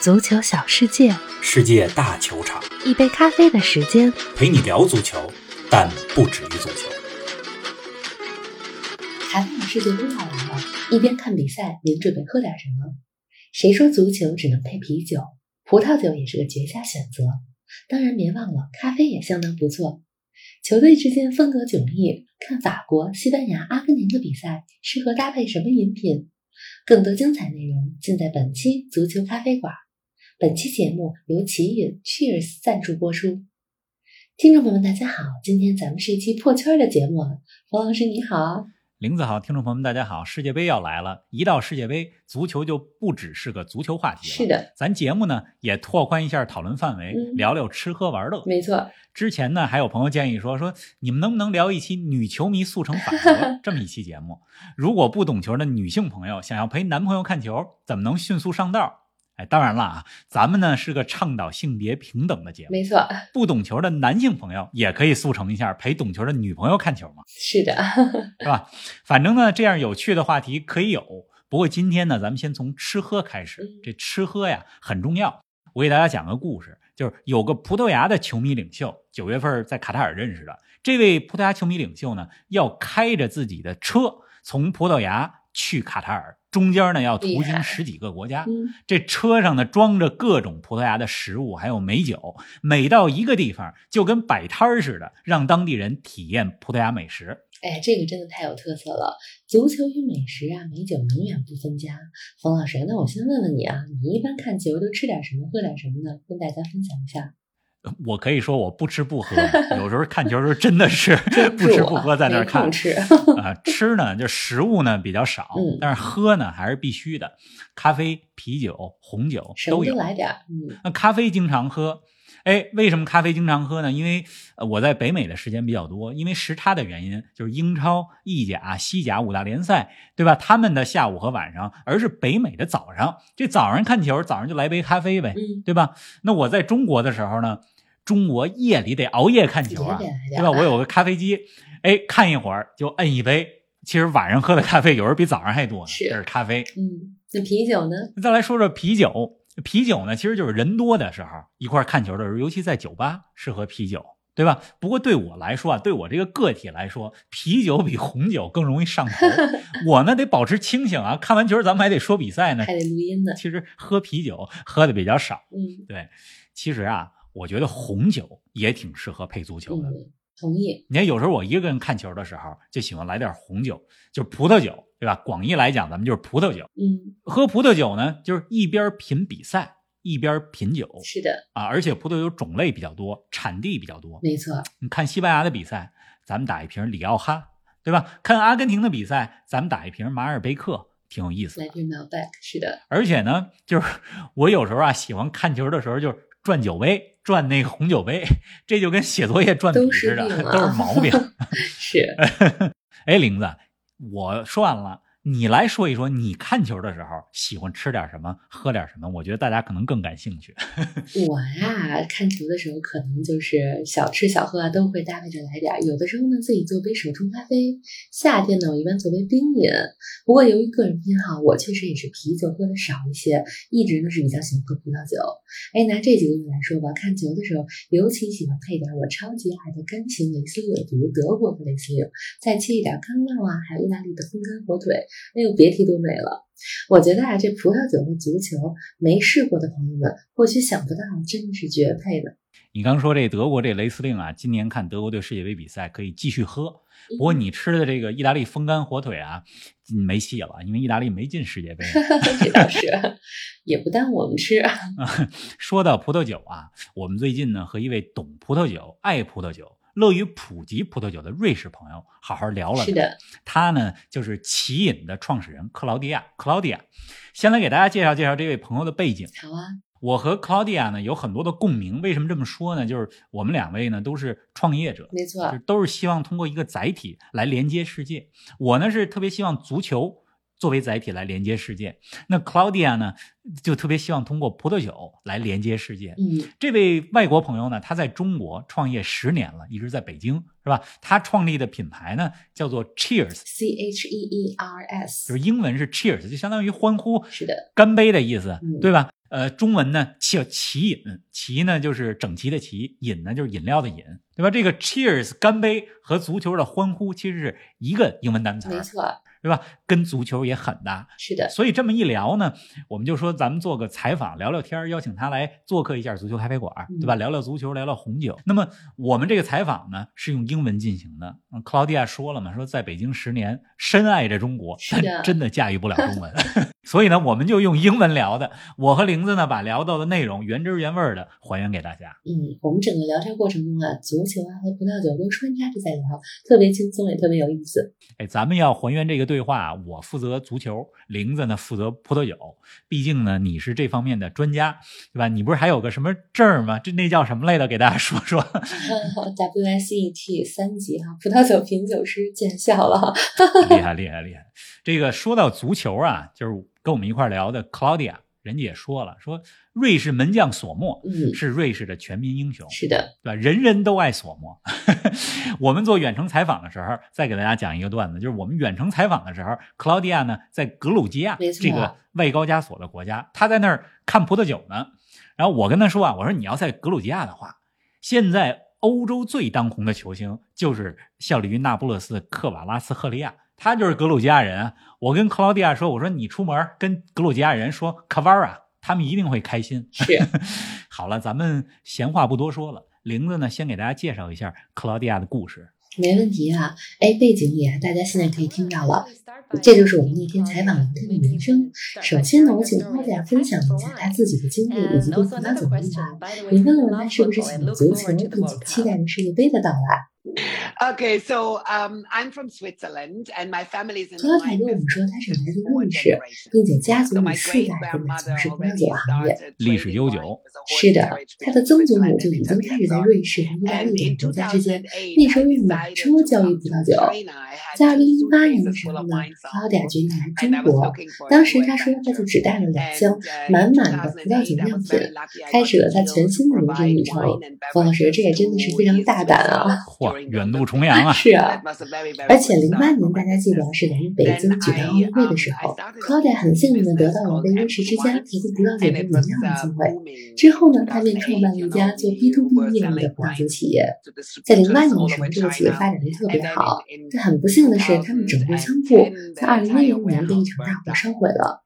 足球小世界，世界大球场，一杯咖啡的时间。陪你聊足球，但不止于足球。台湾的世界杯要来了，一边看比赛，您准备喝点什么？谁说足球只能配啤酒？葡萄酒也是个绝佳选择。当然，别忘了咖啡也相当不错。球队之间风格迥异，看法国、西班牙、阿根廷的比赛，适合搭配什么饮品？更多精彩内容尽在本期足球咖啡馆。本期节目由奇饮 Cheers 赞助播出。听众朋友们，大家好，今天咱们是一期破圈的节目。冯老师你好，林子好，听众朋友们大家好，世界杯要来了，一到世界杯，足球就不只是个足球话题了。是的，咱节目呢也拓宽一下讨论范围，嗯聊聊吃喝玩乐。没错，之前呢还有朋友建议说说你们能不能聊一期女球迷速成法则 这么一期节目？如果不懂球的女性朋友想要陪男朋友看球，怎么能迅速上道？哎，当然了啊，咱们呢是个倡导性别平等的节目，没错，不懂球的男性朋友也可以速成一下陪懂球的女朋友看球嘛。是的，是吧？反正呢，这样有趣的话题可以有。不过今天呢，咱们先从吃喝开始嗯。这吃喝呀很重要。我给大家讲个故事，就是有个葡萄牙的球迷领袖，九月份在卡塔尔认识的。这位葡萄牙球迷领袖呢，要开着自己的车从葡萄牙去卡塔尔，中间呢要途经十几个国家。嗯，这车上呢装着各种葡萄牙的食物，还有美酒。每到一个地方，就跟摆摊儿似的，让当地人体验葡萄牙美食。哎，这个真的太有特色了。足球与美食啊，美酒永远不分家。冯老师，那我先问问你啊，你一般看球都吃点什么，喝点什么呢？跟大家分享一下。我可以说我不吃不喝，有时候看球的时候真的是 不吃不喝在那儿看。啊。吃呢，就食物呢比较少嗯，但是喝呢还是必须的，咖啡、啤酒、红酒都有。来点，嗯，那咖啡经常喝，哎，为什么咖啡经常喝呢？因为呃我在北美的时间比较多，因为时差的原因，就是英超、意甲、西甲五大联赛，对吧？他们的下午和晚上，而是北美的早上。这早上看球，早上就来杯咖啡呗，嗯对吧？那我在中国的时候呢，中国夜里得熬夜看球啊对吧？我有个咖啡机，哎，看一会儿就摁一杯。其实晚上喝的咖啡有时候比早上还多呢，是这是咖啡。嗯，那啤酒呢？再来说说啤酒，啤酒呢，其实就是人多的时候一块儿看球的时候，尤其在酒吧适合啤酒，对吧？不过对我来说啊，对我这个个体来说，啤酒比红酒更容易上头。我呢得保持清醒啊，看完球咱们还得说比赛呢。还得录音呢。其实喝啤酒喝的比较少，嗯对。其实啊，我觉得红酒也挺适合配足球的。嗯，同意。你看，有时候我一个人看球的时候，就喜欢来点红酒，就是葡萄酒，对吧？广义来讲，咱们就是葡萄酒。嗯，喝葡萄酒呢，就是一边品比赛，一边品酒是的，啊。而且葡萄酒种类比较多，产地比较多。没错。你看西班牙的比赛，咱们打一瓶里奥哈，对吧？看阿根廷的比赛，咱们打一瓶马尔贝克，挺有意思的来。瓶 Malbec，是的，而且呢，就是 我有时候啊，喜欢看球的时候，就是转酒杯，转那个红酒杯，这就跟写作业转笔似的，都是毛病。是。哎，玲子，我说完了，你来说一说，你看球的时候喜欢吃点什么，喝点什么？我觉得大家可能更感兴趣。我呀，看球的时候可能就是小吃小喝啊，都会搭配着来点。有的时候呢，自己做杯手冲咖啡。夏天呢，我一般做杯冰饮。不过由于个人偏好，我确实也是啤酒喝的少一些，一直呢是比较喜欢喝葡萄酒。哎，拿这几个月来说吧，看球的时候尤其喜欢配点我超级爱的干型雷司令，比如德国的雷司令，再切一点康酪啊，还有意大利的风干火腿。哎呦，别提多美了！我觉得啊，这葡萄酒和足球没试过的朋友们，或许想不到，真的是绝配的。你刚说这德国这雷司令啊，今年看德国队世界杯比赛可以继续喝。不过你吃的这个意大利风干火腿啊，嗯没戏了，因为意大利没进世界杯。这倒是，也不耽误我们吃。说到葡萄酒啊，我们最近呢和一位懂葡萄酒、爱葡萄酒、乐于普及葡萄酒的瑞士朋友好好聊了。是，的，他呢就是奇饮的创始人克劳迪亚。克劳迪亚，先来给大家介绍介绍这位朋友的背景。好啊，我和克劳迪亚呢有很多的共鸣，为什么这么说呢？就是我们两位呢都是创业者，没错就，都是希望通过一个载体来连接世界。我呢是特别希望足球作为载体来连接世界，那 Claudia 呢就特别希望通过葡萄酒来连接世界。嗯，这位外国朋友呢，他在中国创业十年了，一直在北京，是吧？他创立的品牌呢叫做 Cheers，C H E E R S，就是英文是 Cheers，就相当于欢呼、是的，干杯的意思，嗯对吧？呃，中文呢叫齐饮，齐呢就是整齐的齐，饮呢就是饮料的饮，对吧？这个 Cheers 干杯和足球的欢呼其实是一个英文单词，没错，对吧？跟足球也很搭。是的，所以这么一聊呢，我们就说咱们做个采访，聊聊天，邀请他来做客一下足球咖啡馆，对吧？聊聊足球，聊聊红酒。那么我们这个采访呢是用英文进行的。嗯，克劳迪娅说了嘛，说在北京十年，深爱着中国，但真的驾驭不了中文。所以呢，我们就用英文聊的。我和玲子呢，把聊到的内容原汁原味的还原给大家。嗯，我们整个聊天过程中啊，足球啊和葡萄酒都穿插着在聊，特别轻松，也特别有意思。哎，咱们要还原这个对话，我负责足球，玲子呢负责葡萄酒。毕竟呢，你是这方面的专家，对吧？你不是还有个什么证吗？这那叫什么来的？给大家说说。WSET 三级哈，葡萄酒品酒师见效了。厉害厉害厉害！这个说到足球啊，就是跟我们一块聊的 Claudia，人家也说了，说瑞士门将索莫嗯，是瑞士的全民英雄，是的，对吧？人人都爱索莫。我们做远程采访的时候，再给大家讲一个段子，就是我们远程采访的时候，Claudia 呢在格鲁吉亚没错这个外高加索的国家，他在那儿看葡萄酒呢。然后我跟他说啊，我说你要在格鲁吉亚的话，现在欧洲最当红的球星就是效力于那不勒斯的克瓦拉斯赫利亚，他就是格鲁吉亚人啊。我跟克劳迪亚说，我说你出门跟格鲁吉亚人说卡瓦拉，他们一定会开心。是 好了，咱们闲话不多说了，玲子呢先给大家介绍一下克劳迪亚的故事。没问题啊。哎，背景里啊，大家现在可以听到了，这就是我们那天采访聊天的原声。首先呢，我请大家分享一下他自己的经历以及对葡萄酒的热爱。你问问他是不是喜欢足球，并且期待着世界杯的到来。Okay, so um, I'm from Switzerland, and my family is in 克劳凯跟我们说，他是来自瑞士，并且家族里世代人的从事葡萄酒行业。历史悠久。是的，他的曾祖母就已经开始在瑞士和意大利等国家之间，那时候用马车交易葡萄酒。在二零零八年的时候呢，克劳迪亚决定来中国。当时他说，他就只带了两箱满满的葡萄酒样品，开始了他全新的人生旅程。冯老师，这也真的是非常大胆啊！嚯，远渡重洋啊！是啊，而且零八年大家记得是在北京举办奥运会的时候，克劳迪亚很幸运的得到了被瑞士之家提供葡萄酒的饮料的机会。之后呢，他便创办了一家做 B to B 业务的葡萄酒企业。在零八年的时候，这个企业发展的特别好，但很不幸的是，他们整个仓库在二零一零年被一场大火烧毁了。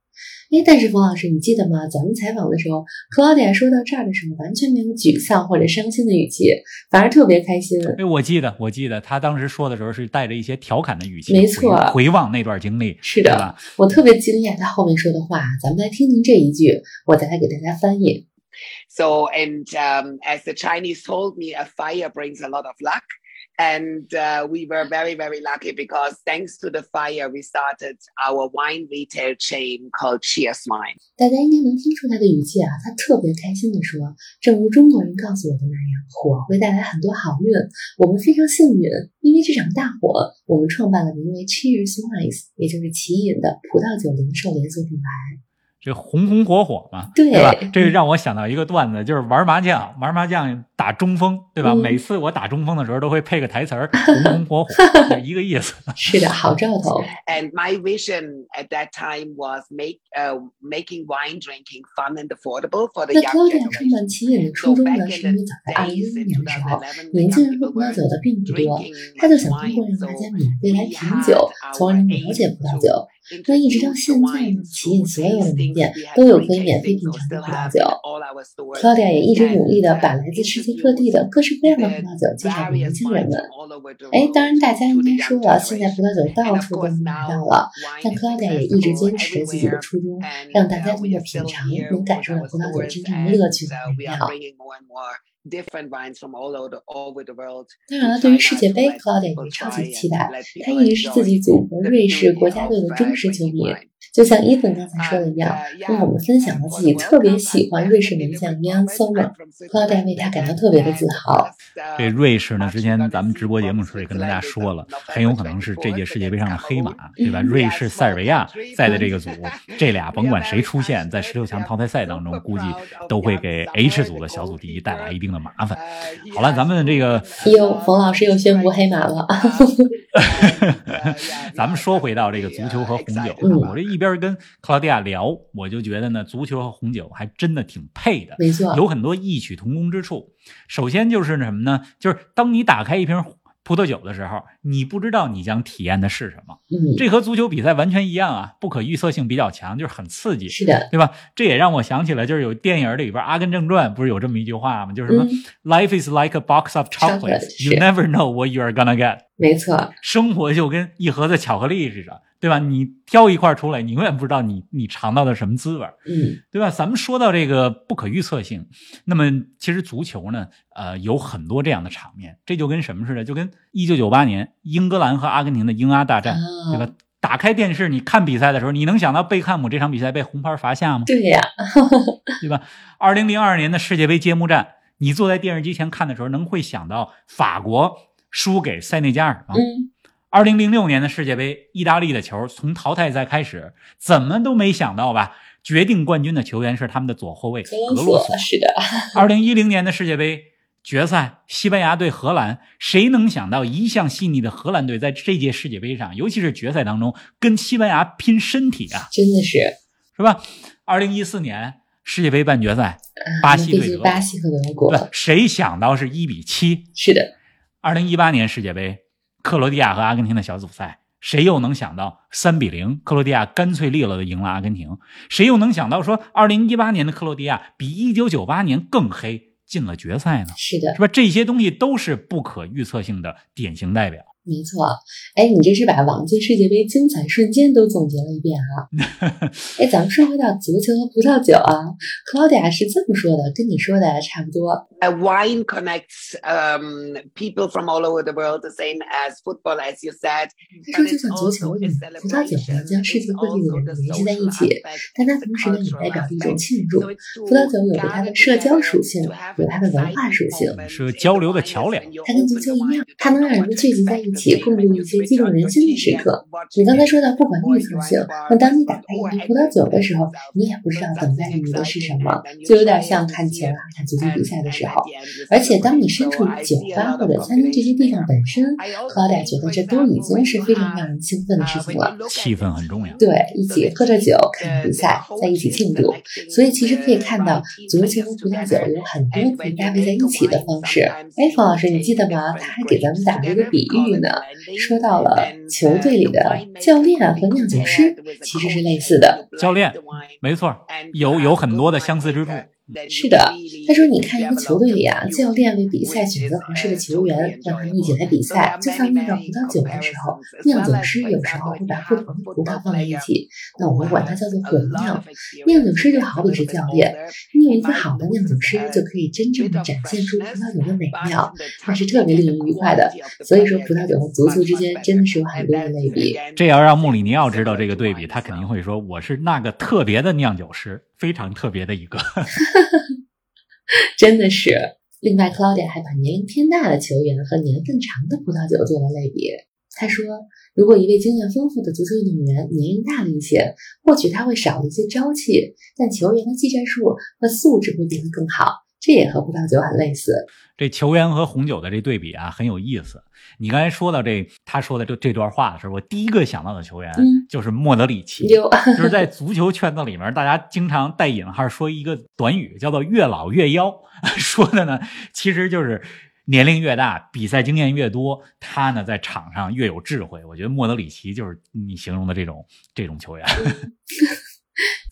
哎，但是冯老师，你记得吗？咱们采访的时候，克劳迪亚说到这儿的时候，完全没有沮丧或者伤心的语气，反而特别开心。哎，我记得，我记得他当时说的时候是带着一些调侃的语气，没错回，望那段经历，是的对吧？我特别惊讶他后面说的话，咱们来听听这一句，我再来给大家翻译。So, and um, as the Chinese told me, a fire brings a lot of luck. And uh, we were very, very lucky because thanks to the fire, we started our wine retail chain called Cheers Wine. 大家应该能听出他的语气啊，他特别开心地说：“正如中国人告诉我的那样，火会带来很多好运。我们非常幸运，因为这场大火，我们创办了名为 Cheers Wines，也就是奇饮的葡萄酒零售连锁品牌。 这红红火火嘛，对吧？这个让我想到一个段子，就是玩麻将，玩麻将打中锋，对吧？嗯每次我打中锋的时候都会配个台词儿，红红火火，就一个意思。是的，好兆头。And my vision at that time was make uh, making wine drinking fun and affordable for the 那 young Claudia 创 generation. 办奇饮的初衷呢，是因为早在二零一一年的时候，年轻人喝葡萄酒的并不多，他就想通过让大家免费来品酒，从而了解葡萄酒。那一直到现在呢，企业所有的门店都有可以免费品尝的葡萄酒。Claudia 也一直努力的把来自世界各地的各式各样的葡萄酒介绍给年轻人们。哎，当然大家应该说了，现在葡萄酒到处都能买到了，但 Claudia 也一直坚持着自己的初衷，让大家通过品尝能感受到葡萄酒真正的乐趣和美妙。Different wines from all over the, world. 当然了，对于世界杯，Claudia 也超级期待。他一直是自己祖国瑞士国家队的忠实球迷。就像伊芬刚才说的一样，跟我们分享了自己特别喜欢瑞士名将 Jan Sommer，Claudia 为他感到特别的自豪。Uh, 这瑞士呢，之前咱们直播节目时候也跟大家说了，很有可能是这届世界杯上的黑马，对吧？瑞士、塞尔维亚在的这个组，这俩甭管谁出现在十六强淘汰赛当中，估计都会给 H 组的小组第一带来一定的麻烦。好了，咱们这个哟，冯老师又宣布黑马了。咱们说回到这个足球和红酒，嗯我这一一边跟克劳迪亚聊，我就觉得呢，足球和红酒还真的挺配的，没错，有很多异曲同工之处。首先就是什么呢？就是当你打开一瓶葡萄酒的时候，你不知道你将体验的是什么。嗯，这和足球比赛完全一样啊，不可预测性比较强，就是很刺激，是的，对吧？这也让我想起了，就是有电影里边《阿甘正传》不是有这么一句话吗？就是什么、嗯 “Life is like a box of chocolates, you never know what you are gonna get。”没错，生活就跟一盒子巧克力似的，对吧？你挑一块出来，你永远不知道你你尝到的什么滋味儿。嗯，对吧？咱们说到这个不可预测性，那么其实足球呢，呃，有很多这样的场面，这就跟什么似的？就跟一九九八年英格兰和阿根廷的英阿大战，啊对吧？打开电视，你看比赛的时候，你能想到贝克汉姆这场比赛被红牌罚下吗？对呀，对吧？二零零二年的世界杯揭幕战，你坐在电视机前看的时候，能会想到法国输给塞内加尔吗？嗯，二零零六年的世界杯，意大利的球从淘汰赛开始，怎么都没想到吧？决定冠军的球员是他们的左后卫格格洛索。是的，二零一零年的世界杯决赛，西班牙对荷兰，谁能想到一向细腻的荷兰队在这届世界杯上，尤其是决赛当中跟西班牙拼身体啊，真的是，是吧？二零一四年世界杯半决赛，啊巴西对巴西和德国吧，谁想到是一比七？是的，二零一八年世界杯，克罗地亚和阿根廷的小组赛，谁又能想到三比零，克罗地亚干脆利落的赢了阿根廷？谁又能想到说，二零一八年的克罗地亚比一九九八年更黑，进了决赛呢？是的是，吧？这些东西都是不可预测性的典型代表。没错。哎，你这是把往届世界杯精彩瞬间都总结了一遍啊！哎，咱们说回到足球和葡萄酒啊，，Claudia 是这么说的，跟你说的差不多。A wine connects um, people from all over the world, the same as football, as you said. 他说，就像足球一样，葡萄酒能将世界各地的人联系在一起，但它同时呢也代表着一种庆祝。葡萄酒有着它的社交属性，有它的文化属性，是交流的桥梁。它跟足球一样，它能让人们聚集在一起，共度一些激动人心的时刻。你刚才说到不管预测性，那当你打开一瓶葡萄酒的时候，你也不知道等待着你的是什么，就有点像看球啊、看足球比赛的时候。而且当你身处于酒吧或者餐厅这些地方本身，克劳迪亚觉得这都已经是非常让人兴奋的事情了。气氛很重要。对，一起喝着酒看比赛，在一起庆祝。所以其实可以看到，足球和葡萄酒有很多可以搭配在一起的方式。哎，冯老师，你记得吗？他还给咱们打了一个比喻呢，说到了球队里的教练和酿酒师其实是类似的。教练，没错，有有很多的相似之处。是的，他说：“你看一个球队里啊，教练为比赛选择合适的球员，让他们一起来比赛。就像酿造葡萄酒的时候，酿酒师有时候会把不同的葡萄放在一起，那我们管它叫做混酿。酿酒师就好比是教练，你有一个好的酿酒师，就可以真正的展现出葡萄酒的美妙，那是特别令人愉快的。所以说，葡萄酒和足球之间真的是有很多的类比。这要让穆里尼奥知道这个对比，他肯定会说：“我是那个特别的酿酒师，非常特别的一个。”真的是。另外，，Claudia 还把年龄偏大的球员和年份长的葡萄酒做了类比。他说，如果一位经验丰富的足球运动员年龄大了一些，或许他会少了一些朝气，但球员的技战术和素质会变得更好。这也和葡萄酒很类似。这球员和红酒的这对比啊，很有意思。你刚才说到这，他说的这这段话的时候，我第一个想到的球员嗯就是莫德里奇。有就是在足球圈子里面，大家经常带引号说一个短语，叫做“越老越妖”，说的呢，其实就是年龄越大，比赛经验越多，他呢在场上越有智慧。我觉得莫德里奇就是你形容的这种这种球员。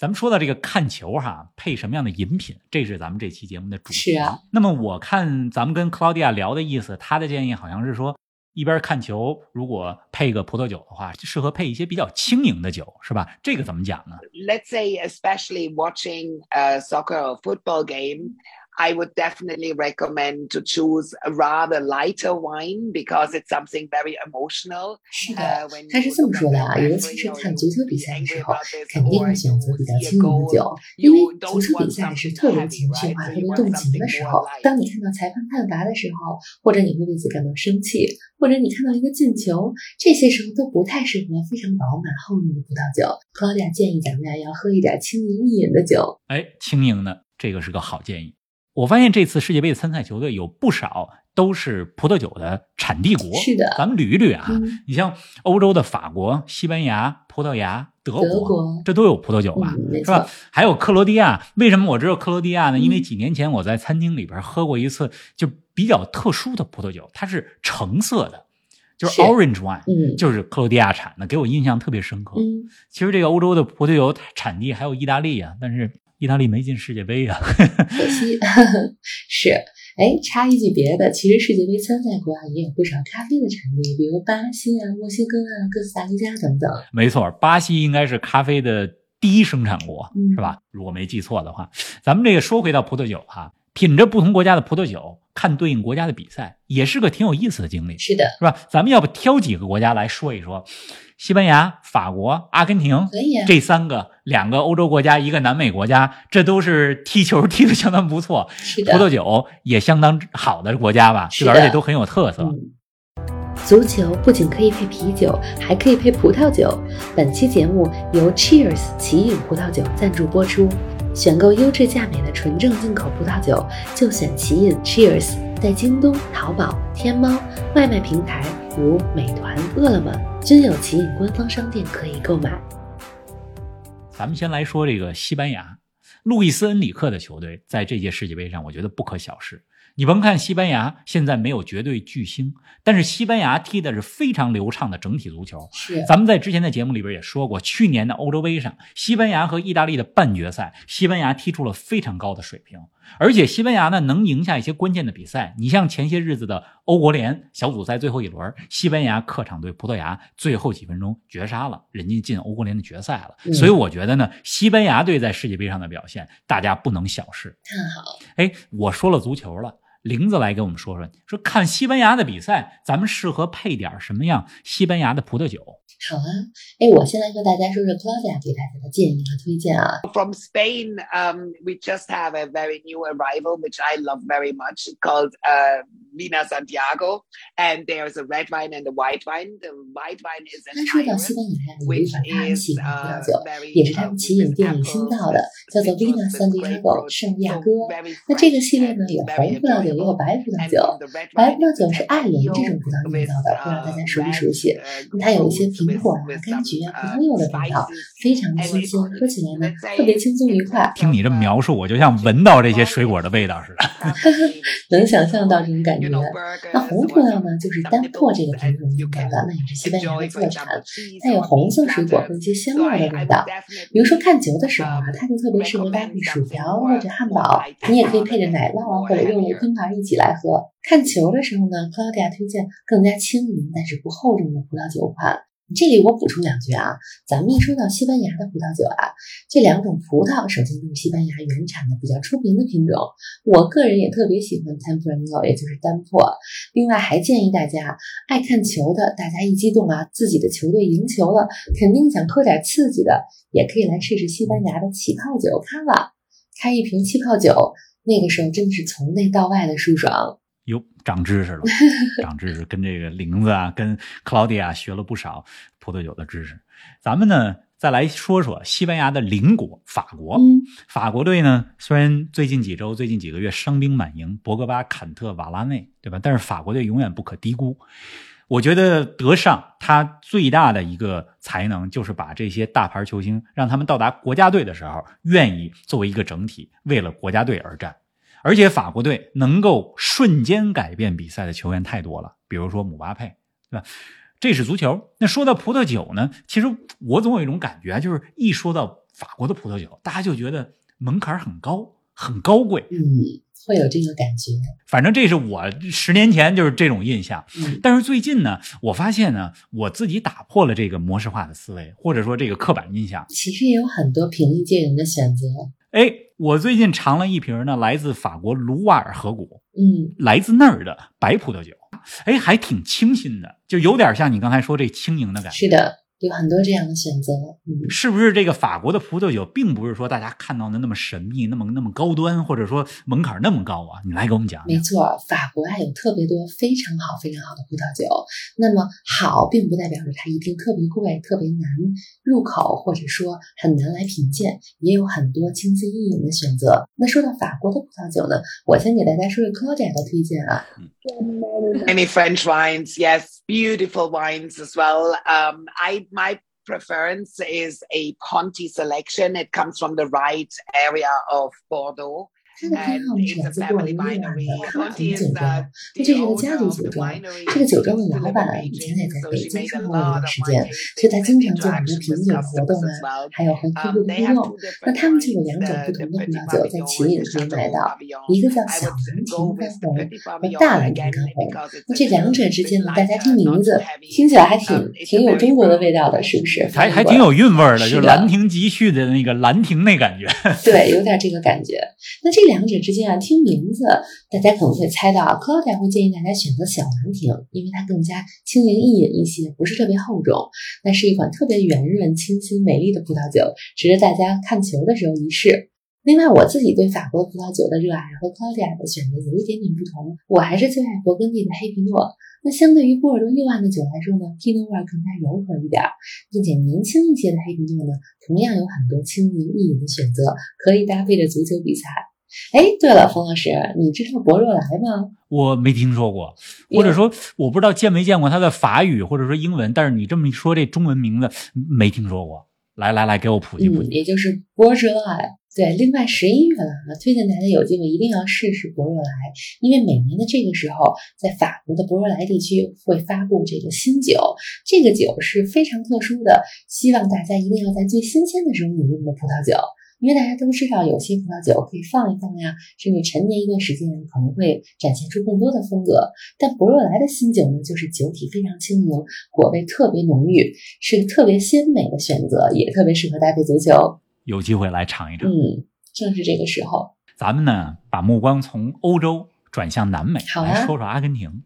咱们说到这个看球哈，配什么样的饮品，这是咱们这期节目的主题。是啊。那么我看咱们跟克劳迪亚聊的意思，他的建议好像是说，一边看球，如果配个葡萄酒的话，适合配一些比较轻盈的酒，是吧？这个怎么讲呢？Let's say, especially watching a soccer or football game. I would definitely recommend to choose a rather lighter wine because it's something very emotional. 是的，他是这么说的啊，尤其是看足球比赛的时候，肯定会选择比较轻盈的酒，因为足球比赛是特别情绪化、特别动情的时候。当你看到裁判判罚的时候，或者你会为此感到生气，或者你看到一个进球，这些时候都不太适合非常饱满厚重的葡萄酒。Claudia 建议咱们要喝一点轻盈一饮的酒。哎，轻盈的，这个是个好建议。我发现这次世界杯的参赛球队有不少都是葡萄酒的产地国。是的咱们捋一捋啊，嗯你像欧洲的法国、西班牙、葡萄牙、德国，德国这都有葡萄酒吧？嗯是吧？还有克罗地亚，为什么我知道克罗地亚呢？因为嗯几年前我在餐厅里边喝过一次，就比较特殊的葡萄酒，它是橙色的，就是是 orange wine，嗯就是克罗地亚产的，给我印象特别深刻。嗯，其实这个欧洲的葡萄酒产地还有意大利啊，但是意大利没进世界杯啊。可惜 是。哎，插一句别的，其实世界杯参赛国啊也有不少咖啡的产地，比如巴西啊、墨西哥啊、哥斯达黎加等等。没错，巴西应该是咖啡的第一生产国，嗯是吧？如果没记错的话，咱们这个说回到葡萄酒哈、品着不同国家的葡萄酒，看对应国家的比赛，也是个挺有意思的经历，是的，是吧？咱们要不挑几个国家来说一说，西班牙、法国、阿根廷可以啊。这三个，两个欧洲国家，一个南美国家，这都是踢球踢得相当不错，是的，葡萄酒也相当好的国家吧，是的吧？而且都很有特色。嗯，足球不仅可以配啤酒，还可以配葡萄酒。本期节目由 Cheers 奇饮葡萄酒赞助播出。选购优质价美的纯正进口葡萄酒，就选奇饮 Cheers。在京东、淘宝、天猫外卖平台如美团、饿了么均有奇饮官方商店可以购买。咱们先来说这个西班牙，路易斯恩里克的球队在这届世界杯上，我觉得不可小视。你甭看西班牙现在没有绝对巨星，但是西班牙踢的是非常流畅的整体足球。是咱们在之前的节目里边也说过，去年的欧洲杯上，西班牙和意大利的半决赛，西班牙踢出了非常高的水平，而且西班牙呢能赢下一些关键的比赛。你像前些日子的欧国联小组赛最后一轮，西班牙客场对葡萄牙，最后几分钟绝杀了，人家进欧国联的决赛了。嗯所以我觉得呢，西班牙队在世界杯上的表现，大家不能小视。看好。哎，我说了足球了。玲子来给我们说说，说看西班牙的比赛，咱们适合配点什么样西班牙的葡萄酒？好啊，哎，我先来和大家说说 Claudia 给大家的建议和推荐啊。From Spain, um, we just have a very new arrival, which I love very much, called uh, Vina Santiago. And there's a red wine and a white wine. The white wine is 那 an 说到西班牙呀，有一款他很 is 喜欢的葡萄 uh, 酒也是他 uh, 们奇饮 with 店里新到的，叫做 Vina Santiago 圣地亚哥。那这个系列呢有红葡萄酒，有一个白葡萄酒白葡萄酒是爱人这种葡萄的味道的不知道大家熟不熟悉它有一些苹果柑橘啊葡萄柚的味道非常的新鲜喝起来呢特别轻松愉快听你这么描述我就像闻到这些水果的味道似的 能想象到这种感觉那红葡萄呢就是丹破这个品种应该的那也是西班牙的特产它有红色水果和一些香料的味道比如说看球的时候啊它就特别适合搭配薯条或者汉堡你也可以配着奶酪啊或者用来增加一起来喝。看球的时候呢，Claudia 推荐更加轻盈但是不厚重的葡萄酒款。这里我补充两句啊，咱们一说到西班牙的葡萄酒啊，这两种葡萄首先都是西班牙原产的比较出名的品种，我个人也特别喜欢 Tempranillo，也就是丹珀。另外还建议大家，爱看球的，大家一激动啊，自己的球队赢球了，肯定想喝点刺激的，也可以来试试西班牙的起泡酒看了，开一瓶气泡酒，那个时候真的是从内到外的舒爽。哟，长知识了，长知识，跟这个玲子啊，跟克劳迪亚学了不少葡萄酒的知识。咱们呢，再来说说西班牙的邻国法国。嗯，法国队呢，虽然最近几周、最近几个月伤兵满营，博格巴、坎特、瓦拉内，对吧？但是法国队永远不可低估。我觉得德尚他最大的一个才能，就是把这些大牌球星，让他们到达国家队的时候，愿意作为一个整体，为了国家队而战。而且法国队能够瞬间改变比赛的球员太多了，比如说姆巴佩，对吧？这是足球。那说到葡萄酒呢，其实我总有一种感觉，就是一说到法国的葡萄酒，大家就觉得门槛很高，很高贵。嗯，会有这个感觉。反正这是我十年前就是这种印象。嗯但是最近呢，我发现呢，我自己打破了这个模式化的思维，或者说这个刻板印象。其实也有很多平易近人的选择。哎，我最近尝了一瓶呢，来自法国卢瓦尔河谷，嗯，来自那儿的白葡萄酒，哎，还挺清新的，就有点像你刚才说这轻盈的感觉。是的，有很多这样的选择。嗯，是不是这个法国的葡萄酒，并不是说大家看到的那么神秘、那么那么高端，或者说门槛那么高啊？你来给我们讲讲。没错，法国啊有特别多非常好、非常好的葡萄酒。那么好，并不代表着它一定特别贵、特别难入口，或者说很难来品鉴，也有很多清新易饮的选择。那说到法国的葡萄酒呢，我先给大家说说 Claudia 的推荐啊。Many French wines, yes, beautiful wines as well. Um, I my preference is a Conti selection. It comes from the right area of Bordeaux. 它的偏好呢是来自布尔伊万的卡廷酒庄，那这是一个家族酒庄。这个酒庄的老板以前也在北京生活了一段时间，所以他经常做很多品酒活动啊，还有和客户的互动。那他们就有两种不同的葡萄酒在奇饮可以买到，一个叫小兰亭干红和大兰亭干红。那这两者之间呢，大家听名字听起来还挺挺有中国的味道的，是不是？还还挺有韵味儿的，是的就是《兰亭集序》的那个兰亭那感觉。对，有点这个感觉。那这这两者之间啊，听名字大家可能会猜到，Claudia 会建议大家选择小蓝瓶，因为它更加轻盈易饮一些，不是特别厚重。那是一款特别圆润、清新、美丽的葡萄酒，值得大家看球的时候一试。另外，我自己对法国葡萄酒的热爱和 Claudia 的选择有一点点不同，我还是最爱勃艮第的黑皮诺。那相对于波尔多右岸的酒来说呢，皮诺味儿更加柔和一点儿，并且年轻一些的黑皮诺呢，同样有很多轻盈易饮的选择，可以搭配着足球比赛。哎，对了，冯老师，你知道博若莱吗？我没听说过，或者说我不知道见没见过它的法语或者说英文，但是你这么一说，这中文名字没听说过。来来来，给我普及普嗯，及。也就是博若莱。对，另外十一月了啊，推荐大家有机会一定要试试博若莱，因为每年的这个时候，在法国的博若莱地区会发布这个新酒，这个酒是非常特殊的，希望大家一定要在最新鲜的时候饮用的葡萄酒。因为大家都知道，有些葡萄酒可以放一放呀，甚至陈年一段时间，可能会展现出更多的风格。但博若莱的新酒呢，就是酒体非常轻盈，果味特别浓郁，是个特别鲜美的选择，也特别适合搭配足球。有机会来尝一尝。嗯，正是这个时候。咱们呢，把目光从欧洲转向南美，好啊来说说阿根廷。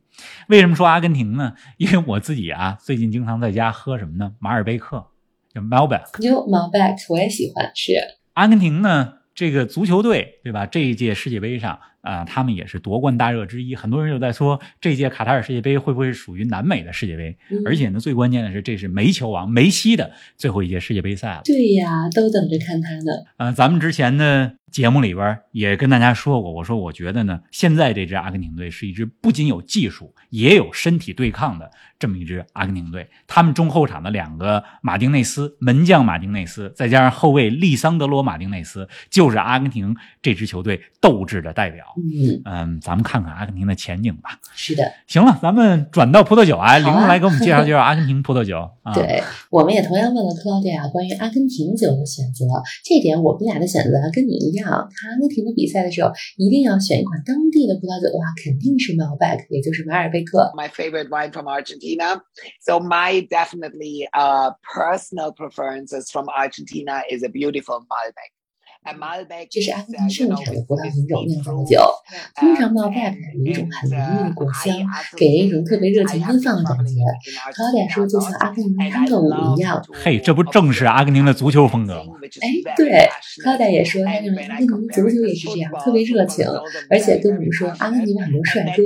为什么说阿根廷呢？因为我自己啊，最近经常在家喝什么呢？马尔贝克，叫 Malbec。哟 Malbec 我也喜欢，是阿根廷呢，这个足球队，对吧？这一届世界杯上啊、他们也是夺冠大热之一。很多人就在说，这届卡塔尔世界杯会不会属于南美的世界杯？嗯而且呢，最关键的是，这是梅球王梅西的最后一届世界杯赛了。对呀，都等着看他呢。呃，咱们之前的节目里边也跟大家说过，我说我觉得呢，现在这支阿根廷队是一支不仅有技术，也有身体对抗的这么一支阿根廷队。他们中后场的两个马丁内斯，门将马丁内斯，再加上后卫利桑德罗马丁内斯，就是阿根廷这支球队斗志的代表。嗯，嗯，咱们看看阿根廷的前景吧。是的，行了，咱们转到葡萄酒啊玲玲来给我们介绍介绍阿根廷葡萄酒 啊。对，我们也同样问了克劳迪亚关于阿根廷酒的选择，这点我们俩的选择跟你一样。看阿根廷的比赛的时候，一定要选一款当地的葡萄酒的话，肯定是 Malbec，也就是马尔贝克。my favorite wine from Argentina. So my definitely uh, personal preferences from Argentina is a beautiful Malbec. 这是阿根廷盛产的葡萄品种酿造的酒通常呢外表有一种很浓郁的果香给人一种特别热情奔放的感觉考达说就像阿根廷的舞一样嘿这不正是阿根廷的足球风格吗哎对考达也说阿根廷的足球也是这样特别热情而且跟我们说阿根廷有很多帅哥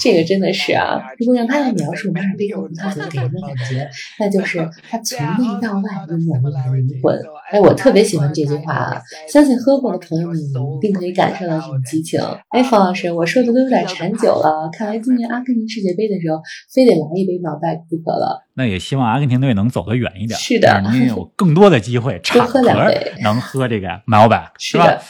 这个真的是啊如果让他来描述马尔贝克葡萄酒给人的感觉那就是它从内到外温暖了我的灵魂哎，我特别喜欢这句话啊，相信喝过的朋友们，你一定可以感受到这种激情。哎，方老师，我说的都有点馋酒了，看来今年阿根廷世界杯的时候，非得来一杯马拜不可了。那也希望阿根廷队能走得远一点，是的让您有更多的机会 场合喝两杯能喝这个 Malbec，吧？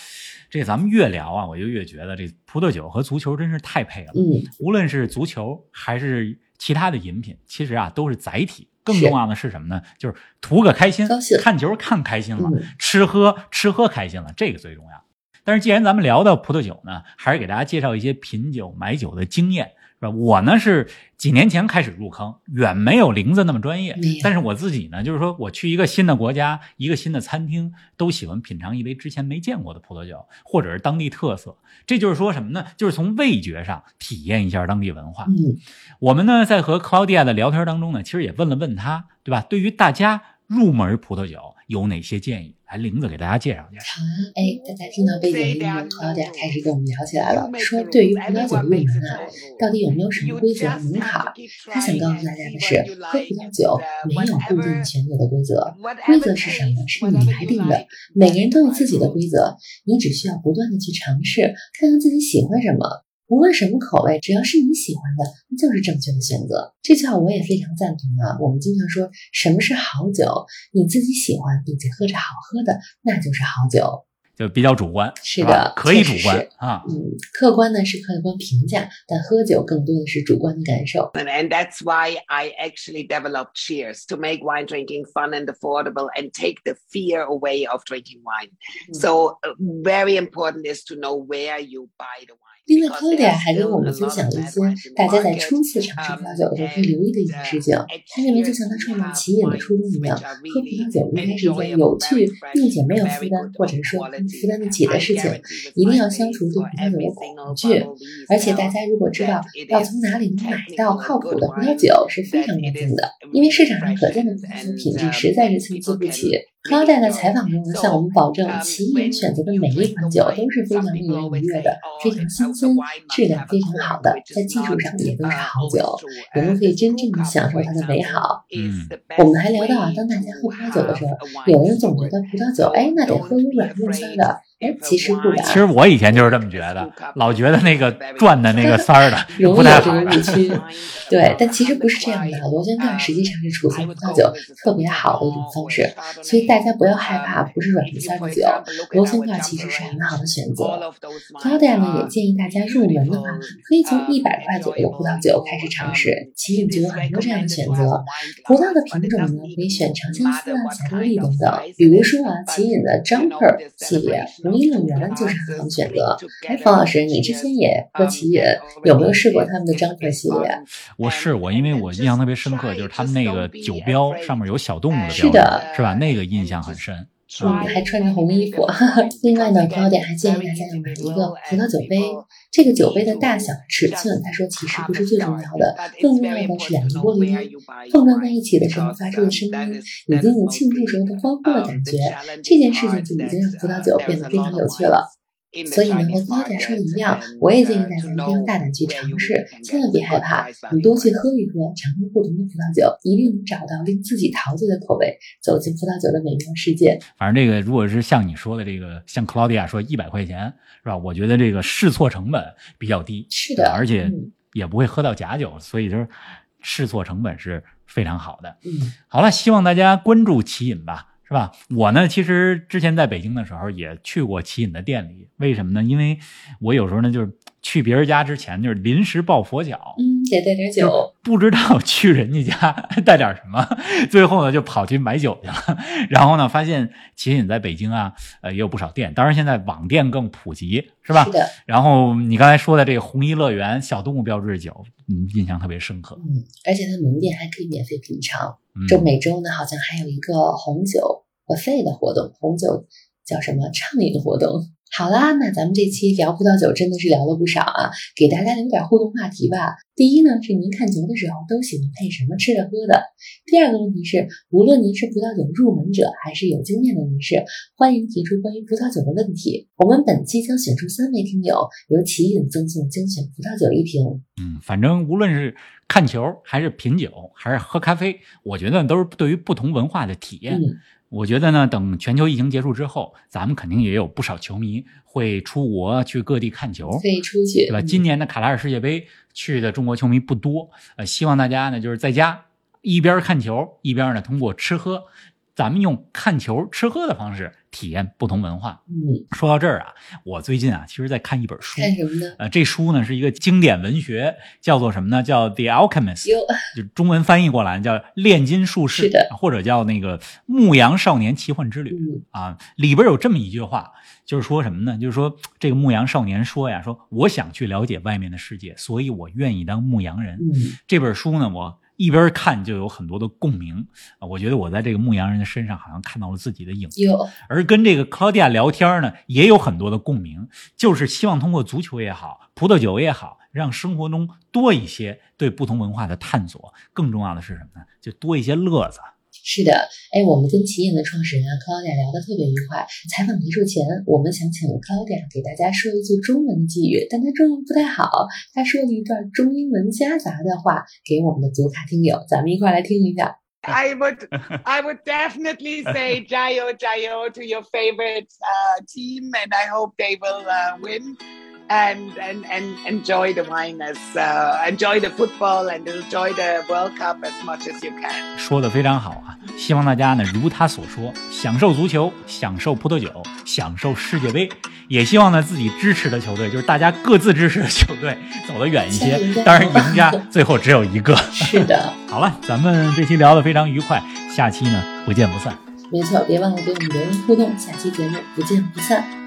这咱们越聊啊，我就越觉得这葡萄酒和足球真是太配了。嗯，无论是足球还是其他的饮品，其实啊都是载体。更重要的是什么呢？就是图个开心，看球看开心了，嗯吃喝吃喝开心了，这个最重要。但是既然咱们聊到葡萄酒呢，还是给大家介绍一些品酒买酒的经验。我呢是几年前开始入坑，远没有林子那么专业。但是我自己呢，就是说我去一个新的国家，一个新的餐厅，都喜欢品尝一杯之前没见过的葡萄酒，或者是当地特色。这就是说什么呢？就是从味觉上体验一下当地文化。嗯，我们呢在和 Claudia 的聊天当中呢，其实也问了问他，对吧？对于大家入门葡萄酒有哪些建议？来，玲子给大家介绍介绍。好啊，哎，大家听到背景音乐，Claudia 开始跟我们聊起来了，说对于葡萄酒入门啊，到底有没有什么规则门槛？他想告诉大家的是，喝葡萄酒没有固定选择的规则，规则是什么？是你来定的。每个人都有自己的规则，你只需要不断的去尝试，看看自己喜欢什么。无论什么口味，只要是你喜欢的，那就是正确的选择。这句话我也非常赞同啊。我们经常说什么是好酒，你自己喜欢并且喝着好喝的，那就是好酒。就比较主观，是的吧可以主确实是观啊。嗯，客观呢是客观评价，但喝酒更多的是主观的感受。 And, and that's why I actually developed Cheers to make wine drinking fun and affordable and take the fear away of drinking wine. So, uh, very important is to know where you buy the wine. 另外 because，Claudia 还跟我们分享了一些大家在.初次尝试葡萄酒的时候可以留意的一些事情。他认为，就像他创办起饮的初衷一样，喝葡萄酒应该是一件有趣并且没有负担，或者是说能负担得起的事情。一定要消除对葡萄酒的恐惧。而且大家如果知道要从哪里能买到靠谱的葡萄酒是非常关键的，因为市场上可见的葡萄酒品质实在是参差不齐。Claudia 在采访中呢，向我们保证，起饮选择的每一款酒都是非常令人愉悦的，非常新鲜，质量非常好的，在技术上也都是好酒，我们可以真正的享受它的美好。嗯我们还聊到啊，当大家喝葡萄酒的时候，有人总觉得葡萄酒，哎，那得喝有软润酸的，哎，其实不然。其实我以前就是这么觉得，老觉得那个转的那个塞儿的 容不太好易有这个。误区。对，但其实不是这样的。螺旋盖实际上是储存葡萄酒特别好的一种方式，所以大家不要害怕不是软的酸的酒，螺旋盖其实是很好的选择。Claudia 呢也建议大家入门的话，可以从一百块左右的葡萄酒开始尝试，起饮就有很多这样的选择。葡萄的品种呢，可以选长相思啊、霞多丽等等。比如说啊，起饮的 Jumper 系列、红衣乐园就是很好的选择。哎，冯老师，你之前也喝起饮，有没有试过他们的 Jumper 系列？我试过，因为我印象特别深刻，就是他们那个酒标上面有小动物的标志，是的是吧？那个印象很深。嗯，还穿着红衣服。另外呢，Claudia 还建议大家要买一个葡萄酒杯。这个酒杯的大小、尺寸，他说其实不是最重要的，更重要的是两个玻璃杯碰撞在一起的时候发出的声音，以及你庆祝时候的欢呼的感觉。这件事情就已经让葡萄酒变得非常有趣了。所以呢，和 Claudia 说的一样，我也建议大家一定要大胆去尝试，千万别害怕，你多去喝一喝，尝尝不同的葡萄酒，一定能找到令自己陶醉的口味，走进葡萄酒的美妙世界。反正这个如果是像你说的这个，像克劳迪亚说一百块钱是吧？我觉得这个试错成本比较低，是的，而且嗯也不会喝到假酒，所以就是试错成本是非常好的。嗯好了，希望大家关注奇饮吧，是吧？我呢，其实之前在北京的时候也去过奇隐的店里，为什么呢？因为我有时候呢，就是去别人家之前，就是临时抱佛脚，嗯，得带点酒。不知道去人家家 带点什么，最后呢就跑去买酒去了。然后呢，发现其实你在北京啊，呃，也有不少店，当然现在网店更普及，是吧？是的，然后你刚才说的这个红衣乐园小动物标志酒，嗯，印象特别深刻。嗯，而且它门店还可以免费品尝。嗯，这每周呢，好像还有一个红酒和费的活动，红酒叫什么畅饮的活动。好啦，那咱们这期聊葡萄酒真的是聊了不少啊，给大家留点互动话题吧。第一呢，是您看球的时候都喜欢配什么吃的喝的？第二个问题是，无论您是葡萄酒入门者还是有经验的人士，欢迎提出关于葡萄酒的问题。我们本期将选出三位听友，由奇饮赠送精选葡萄酒一瓶。嗯，反正无论是看球还是品酒还是喝咖啡，我觉得都是对于不同文化的体验。嗯，我觉得呢，等全球疫情结束之后，咱们肯定也有不少球迷会出国去各地看球，可以出去，对吧？嗯今年的卡塔尔世界杯去的中国球迷不多，呃，希望大家呢就是在家一边看球，一边呢通过吃喝，咱们用看球、吃喝的方式体验不同文化。嗯，说到这儿啊，我最近啊，其实在看一本书，看什么呢？呃，这书呢是一个经典文学，叫做什么呢？叫《The Alchemist》，就中文翻译过来叫《炼金术士》，或者叫那个《牧羊少年奇幻之旅》。嗯啊，里边有这么一句话，就是说什么呢？就是说这个牧羊少年说呀，说我想去了解外面的世界，所以我愿意当牧羊人。嗯，这本书呢，我一边看就有很多的共鸣啊，我觉得我在这个牧羊人的身上好像看到了自己的影子。哟，而跟这个克劳迪亚聊天呢，也有很多的共鸣，就是希望通过足球也好，葡萄酒也好，让生活中多一些对不同文化的探索。更重要的是什么呢？就多一些乐子。是的，哎，我们跟奇影的创始人啊 Claudia 聊得特别愉快。采访结束前，我们想请 Claudia 给大家说一句中文的寄语，但她中文不太好，她说了一段中英文夹杂的话给我们的足卡听友，咱们一块来听一下。I would, I would definitely say jayo jayo to your favorite uh, team, and I hope they will uh, win. And, and and enjoy the wine as uh, enjoy the football and enjoy the World Cup as much as you can. 说的非常好啊！希望大家呢，如他所说，享受足球，享受葡萄酒，享受世界杯。也希望呢，自己支持的球队，就是大家各自支持的球队，走得远一些当然，赢家最后只有一个。是的，好了，咱们这期聊得非常愉快，下期呢不见不散。没错，别忘了给我们留言互动，下期节目不见不散。